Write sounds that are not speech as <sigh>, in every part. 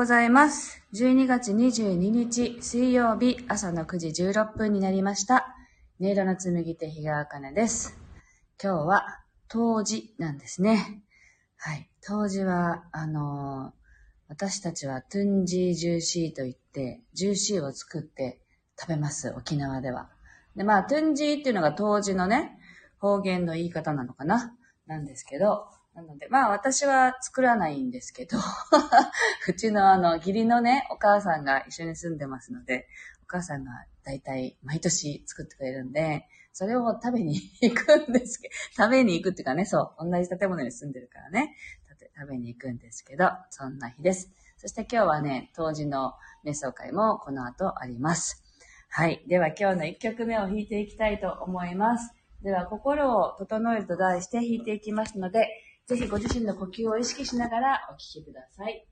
ございます。12月22日水曜日朝の9時16分になりました。音色の紡ぎ手日川茜です。今日は冬至なんですね。はい。冬至は、あのー私たちはトゥンジージューシーと言って、ジューシーを作って食べます、沖縄では。で、まあ、トゥンジーっていうのが冬至のね、方言の言い方なのかななんですけど、なので、まあ私は作らないんですけど、<laughs> うちのあの、義理のね、お母さんが一緒に住んでますので、お母さんが大体毎年作ってくれるんで、それを食べに行くんですけど、食べに行くっていうかね、そう、同じ建物に住んでるからね、食べに行くんですけど、そんな日です。そして今日はね、当時の瞑想会もこの後あります。はい。では今日の1曲目を弾いていきたいと思います。では、心を整えると題して弾いていきますので、ぜひご自身の呼吸を意識しながらお聞きくださ。い。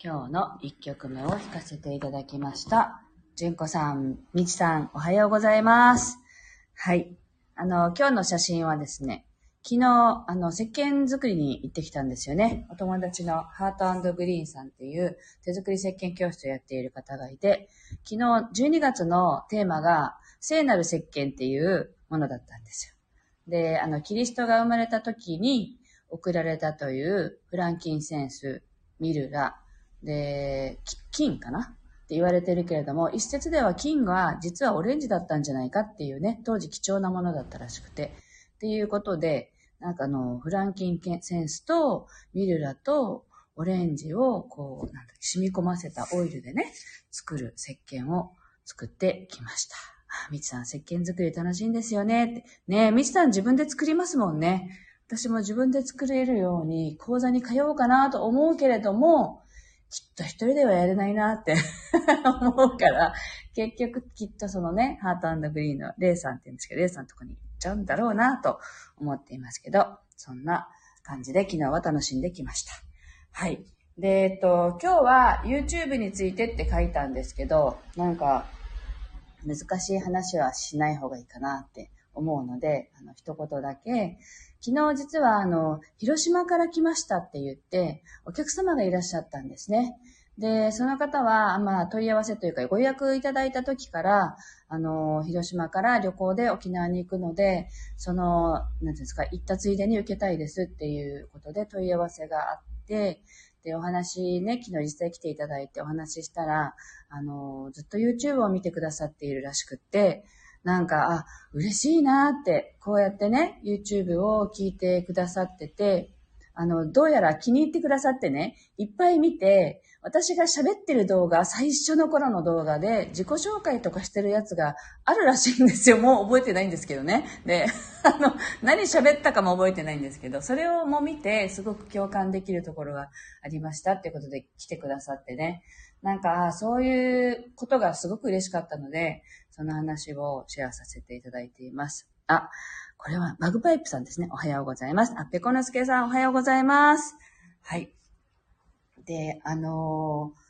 今日の1曲目を弾かせていただきました。純子さん、みちさん、おはようございます。はい。あの、今日の写真はですね、昨日、あの、石鹸作りに行ってきたんですよね。お友達のハートグリーンさんっていう手作り石鹸教室をやっている方がいて、昨日12月のテーマが聖なる石鹸っていうものだったんですよ。で、あの、キリストが生まれた時に送られたというフランキンセンス、ミルラ、で、金かな？って言われてるけれども、一説では金は実はオレンジだったんじゃないかっていうね、当時貴重なものだったらしくて、っていうことで、なんかあの、フランキンセンスとミルラとオレンジをこう、なんだ染み込ませたオイルでね、作る石鹸を作ってきました。あ、みちさん、石鹸作り楽しいんですよね。ってねえ、みちさん自分で作りますもんね。私も自分で作れるように講座に通おうかなと思うけれども、きっと一人ではやれないなって <laughs> 思うから、結局きっとそのね、ハートグリーンのレイさんって言うんですけど、レイさんのとこに行っちゃうんだろうなと思っていますけど、そんな感じで昨日は楽しんできました。はい。で、えっと、今日は YouTube についてって書いたんですけど、なんか、難しい話はしない方がいいかなって思うので、あの、一言だけ、昨日実はあの、広島から来ましたって言って、お客様がいらっしゃったんですね。で、その方は、まあ、問い合わせというか、ご予約いただいた時から、あの、広島から旅行で沖縄に行くので、その、なんていうんですか、行ったついでに受けたいですっていうことで問い合わせがあって、で、お話ね、昨日実際来ていただいてお話ししたら、あの、ずっと YouTube を見てくださっているらしくって、なんか、あ、嬉しいなって、こうやってね、YouTube を聞いてくださってて、あの、どうやら気に入ってくださってね、いっぱい見て、私が喋ってる動画、最初の頃の動画で自己紹介とかしてるやつがあるらしいんですよ。<laughs> もう覚えてないんですけどね。で、<laughs> あの、何喋ったかも覚えてないんですけど、それをも見て、すごく共感できるところがありましたっていうことで来てくださってね。なんか、そういうことがすごく嬉しかったので、その話をシェアさせていただいています。あ、これはマグパイプさんですね。おはようございます。あ、ペコノスケさんおはようございます。はい。で、あのー、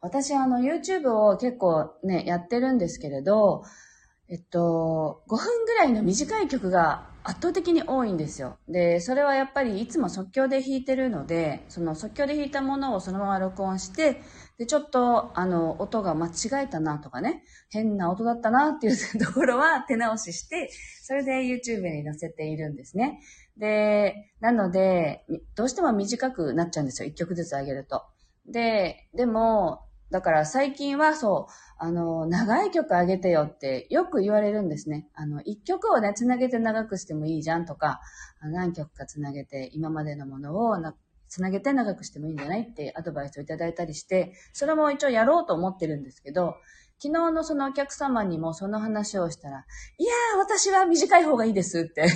私あの YouTube を結構ね、やってるんですけれど、えっと、5分ぐらいの短い曲が圧倒的に多いんですよ。で、それはやっぱりいつも即興で弾いてるので、その即興で弾いたものをそのまま録音して、で、ちょっと、あの、音が間違えたなとかね、変な音だったなっていうところは手直しして、それで YouTube に載せているんですね。で、なので、どうしても短くなっちゃうんですよ。1曲ずつ上げると。で、でも、だから最近はそう、あの、長い曲あげてよってよく言われるんですね。あの、一曲をね、つなげて長くしてもいいじゃんとか、何曲かつなげて今までのものをつなげて長くしてもいいんじゃないってアドバイスをいただいたりして、それも一応やろうと思ってるんですけど、昨日のそのお客様にもその話をしたら、いやー、私は短い方がいいですって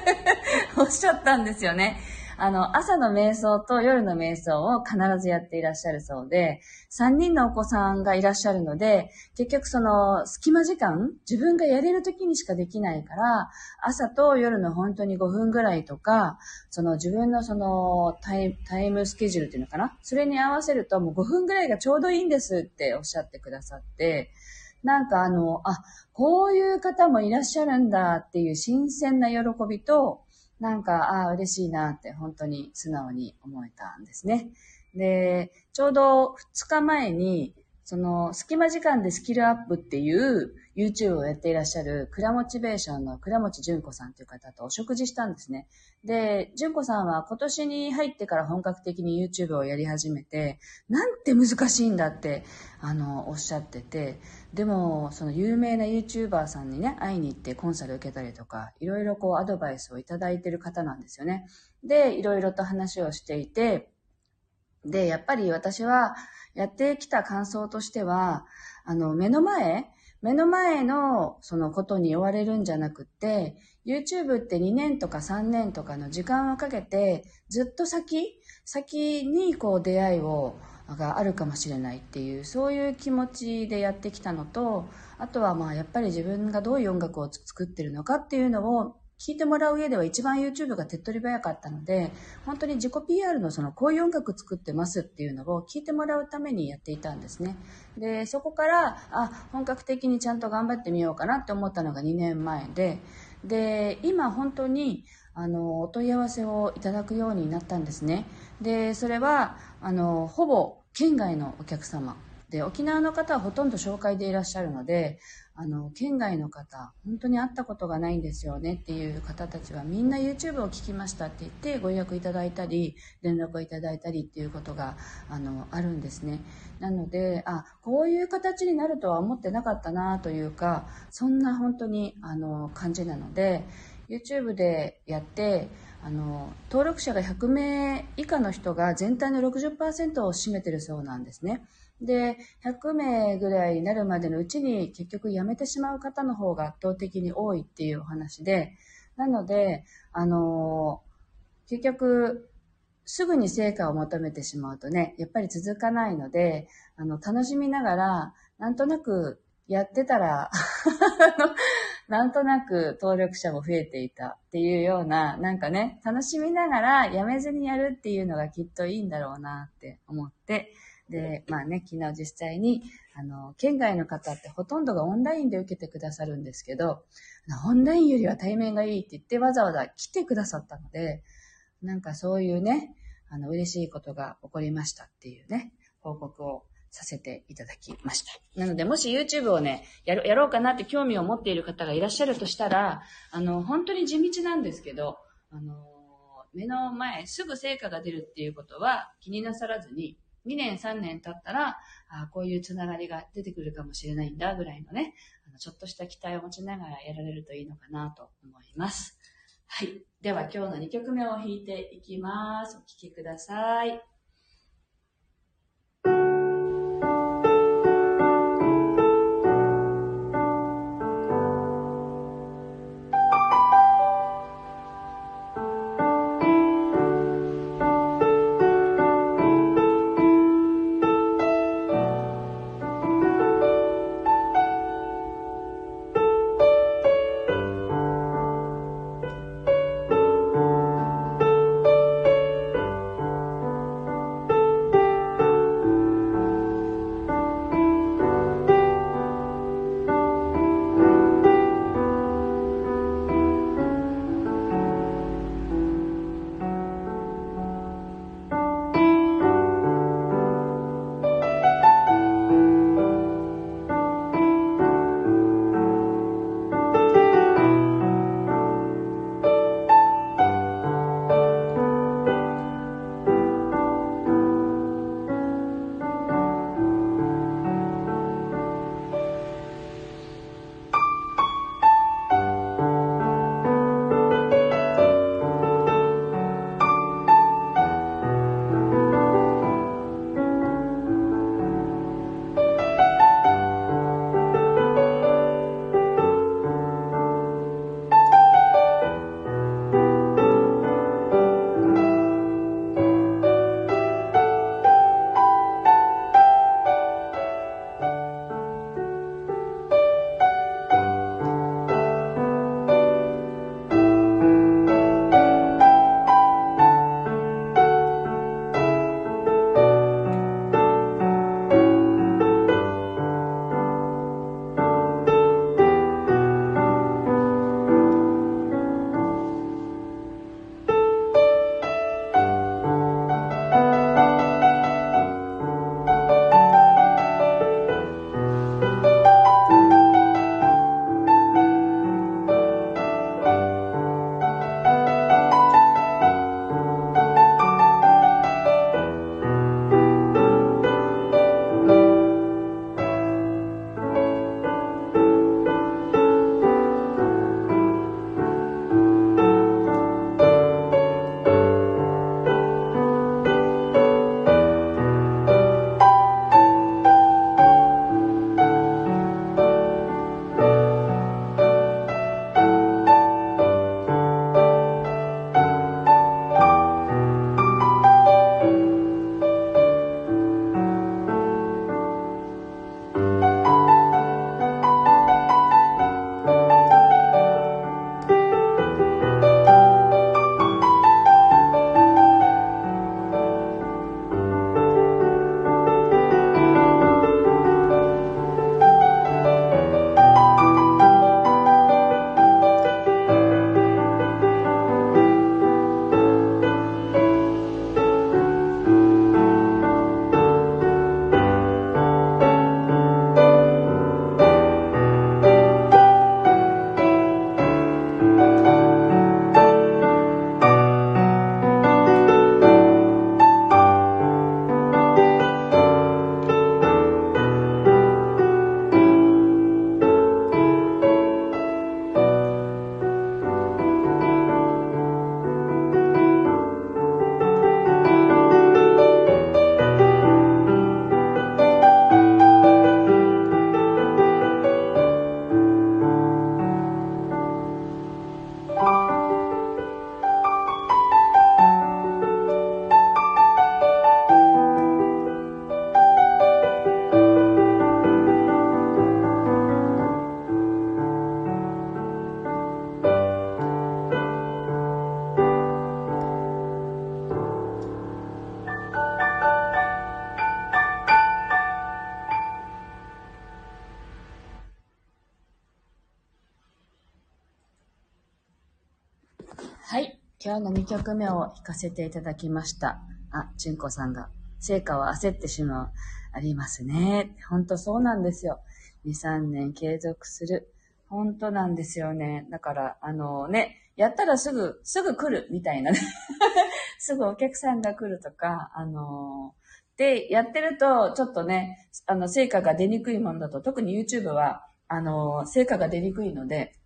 <laughs> おっしゃったんですよね。あの、朝の瞑想と夜の瞑想を必ずやっていらっしゃるそうで、3人のお子さんがいらっしゃるので、結局その隙間時間、自分がやれる時にしかできないから、朝と夜の本当に5分ぐらいとか、その自分のそのタイタイムスケジュールっていうのかな？それに合わせるともう5分ぐらいがちょうどいいんですっておっしゃってくださって、なんかあの、あ、こういう方もいらっしゃるんだっていう新鮮な喜びと、なんか、ああ、嬉しいなって本当に素直に思えたんですね。で、ちょうど2日前に、その、隙間時間でスキルアップっていう YouTube をやっていらっしゃる、クラモチベーションの倉持純子さんという方とお食事したんですね。で、純子さんは今年に入ってから本格的に YouTube をやり始めて、なんて難しいんだって、あの、おっしゃってて、でも、その有名な YouTuber さんにね、会いに行ってコンサル受けたりとか、いろいろこうアドバイスをいただいてる方なんですよね。で、いろいろと話をしていて、で、やっぱり私はやってきた感想としては、あの、目の前、目の前のそのことに追われるんじゃなくって、YouTube って2年とか3年とかの時間をかけて、ずっと先、先にこう出会いを、があるかもしれないっていう、そういう気持ちでやってきたのと、あとはまあやっぱり自分がどういう音楽を作ってるのかっていうのを聞いてもらう上では一番 YouTube が手っ取り早かったので、本当に自己 PR のそのこういう音楽作ってますっていうのを聞いてもらうためにやっていたんですね。で、そこから、あ、本格的にちゃんと頑張ってみようかなって思ったのが2年前で、で、今本当に、あの、お問い合わせをいただくようになったんですね。で、それは、あの、ほぼ県外のお客様。で、沖縄の方はほとんど紹介でいらっしゃるので、あの、県外の方、本当に会ったことがないんですよねっていう方たちはみんな YouTube を聞きましたって言ってご予約いただいたり、連絡をいただいたりっていうことが、あの、あるんですね。なので、あ、こういう形になるとは思ってなかったなというか、そんな本当に、あの、感じなので、YouTube でやって、あの、登録者が100名以下の人が全体の60%を占めてるそうなんですね。で、100名ぐらいになるまでのうちに結局辞めてしまう方の方が圧倒的に多いっていうお話で、なので、あの、結局、すぐに成果を求めてしまうとね、やっぱり続かないので、あの、楽しみながら、なんとなくやってたら <laughs> なんとなく登録者も増えていたっていうような、なんかね、楽しみながらやめずにやるっていうのがきっといいんだろうなって思って、で、まあね、昨日実際に、あの、県外の方ってほとんどがオンラインで受けてくださるんですけど、オンラインよりは対面がいいって言ってわざわざ来てくださったので、なんかそういうね、あの、嬉しいことが起こりましたっていうね、報告をさせていただきました。なので、もし YouTube をね、やろやろうかなって興味を持っている方がいらっしゃるとしたら、あの、本当に地道なんですけど、あの、目の前、すぐ成果が出るっていうことは気になさらずに、2年3年経ったら、あこういうつながりが出てくるかもしれないんだぐらいのね、あのちょっとした期待を持ちながらやられるといいのかなと思います。はい。では今日の2曲目を弾いていきます。お聴きくださ。い。今日の2曲目を弾かせていただきました。あ、純子さんが、成果は焦ってしまう。ありますね。ほんとそうなんですよ。2、3年継続する。本当なんですよね。だから、あのね、やったらすぐ、すぐ来るみたいなね。<laughs> すぐお客さんが来るとか、あので、やってると、ちょっとね、あの、成果が出にくいものだと、特に YouTube は、あの成果が出にくいので、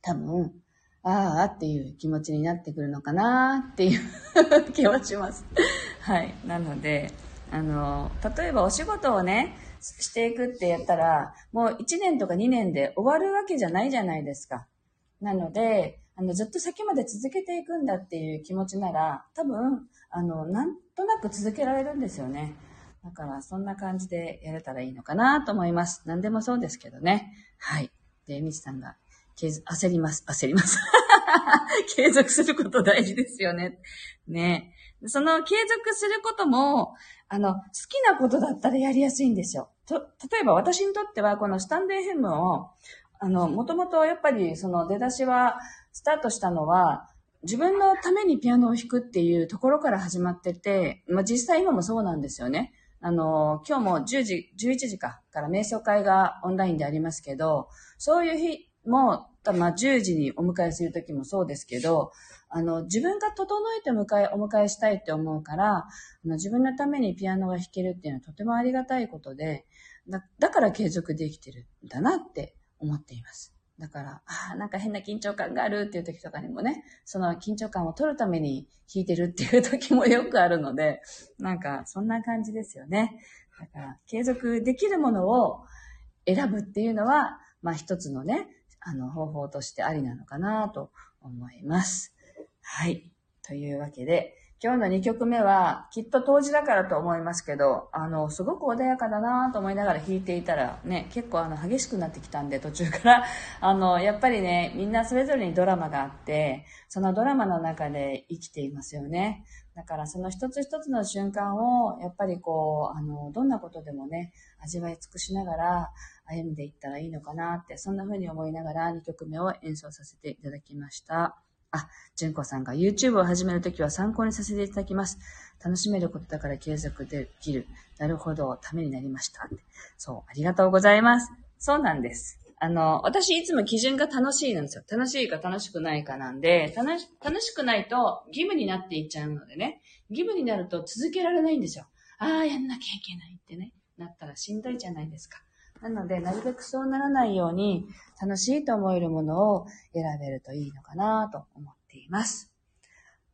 多分、ああっていう気持ちになってくるのかなっていう <laughs> 気はします。はい。なので、あの、例えばお仕事をね、していくってやったら、もう1年とか2年で終わるわけじゃないじゃないですか。なので、あの、ずっと先まで続けていくんだっていう気持ちなら、多分、あの、なんとなく続けられるんですよね。だから、そんな感じでやれたらいいのかなと思います。何でもそうですけどね。はい。で、みちさんが、焦ります、焦ります。<laughs> 継続すること大事ですよね。ね。その継続することも、あの、好きなことだったらやりやすいんですよ。と、例えば私にとっては、このスタンド FM を、あの、もともとやっぱりその出だしは、スタートしたのは、自分のためにピアノを弾くっていうところから始まってて、まあ実際今もそうなんですよね。あの、今日も10時、11時かから瞑想会がオンラインでありますけど、そういう日も、まあ10時にお迎えするときもそうですけど、あの、自分が整えて迎え、お迎えしたいって思うから、あの自分のためにピアノが弾けるっていうのはとてもありがたいことで、だだから継続できてるんだなって思っています。だから、ああ、なんか変な緊張感があるっていう時とかにもね、その緊張感を取るために弾いてるっていう時もよくあるので、なんかそんな感じですよね。だから、継続できるものを選ぶっていうのは、まあ一つのね、あの方法としてありなのかなと思います。はい。というわけで、今日の2曲目は、きっと当時だからと思いますけど、あの、すごく穏やかだなと思いながら弾いていたら、ね、結構あの、激しくなってきたんで、途中から、<laughs> あの、やっぱりね、みんなそれぞれにドラマがあって、そのドラマの中で生きていますよね。だからその一つ一つの瞬間を、やっぱりこう、あの、どんなことでもね、味わい尽くしながら歩んでいったらいいのかなって、そんな風に思いながら2曲目を演奏させていただきました。あ、純子さんが YouTube を始めるときは参考にさせていただきます。楽しめることだから継続できる。なるほど、ためになりました。そう、ありがとうございます。そうなんです。あの、私いつも基準が楽しいなんですよ。楽しいか楽しくないかなんで、楽し楽しくないと義務になっていっちゃうのでね、義務になると続けられないんですよ。ああ、やんなきゃいけないってね、なったらしんどいじゃないですか。なので、なるべくそうならないように、楽しいと思えるものを選べるといいのかなと思っています。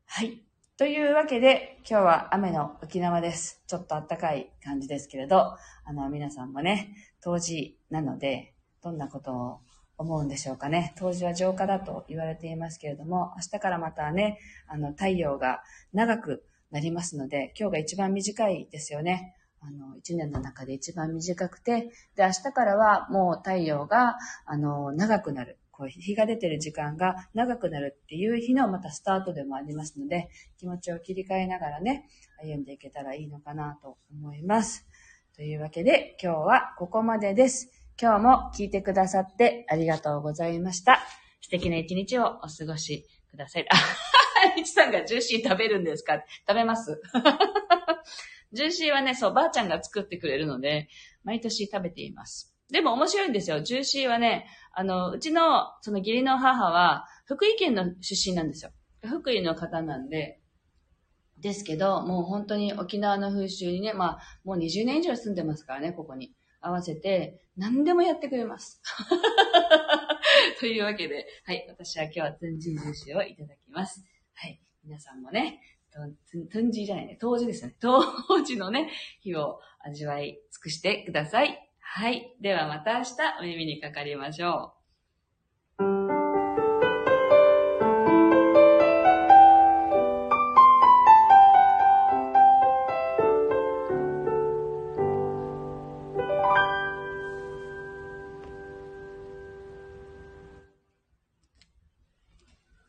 はい。というわけで、今日は雨の沖縄です。ちょっと暖かい感じですけれど、あの、皆さんもね、当時なので、どんなことを思うんでしょうかね。当時は浄化だと言われていますけれども、明日からまたね、あの、太陽が長くなりますので、今日が一番短いですよね。あの、一年の中で一番短くて、で、明日からはもう太陽が、あの、長くなる。こう、日が出てる時間が長くなるっていう日のまたスタートでもありますので、気持ちを切り替えながらね、歩んでいけたらいいのかなと思います。というわけで、今日はここまでです。今日も聞いてくださってありがとうございました。素敵な一日をお過ごしください。あ、みちさんがジューシー食べるんですか？食べます <laughs> ジューシーはね、そう、ばあちゃんが作ってくれるので、毎年食べています。でも面白いんですよ。ジューシーはね、あの、うちの、その義理の母は、福井県の出身なんですよ。福井の方なんで、ですけど、もう本当に沖縄の風習にね、まあ、もう20年以上住んでますからね、ここに。合わせて、何でもやってくれます。<laughs> というわけで、はい、私は今日は全人ジューシーをいただきます。はい、皆さんもね、トンジじゃないね。当時ですね。当時のね、日を味わい尽くしてください。はい。ではまた明日お耳にかかりましょう。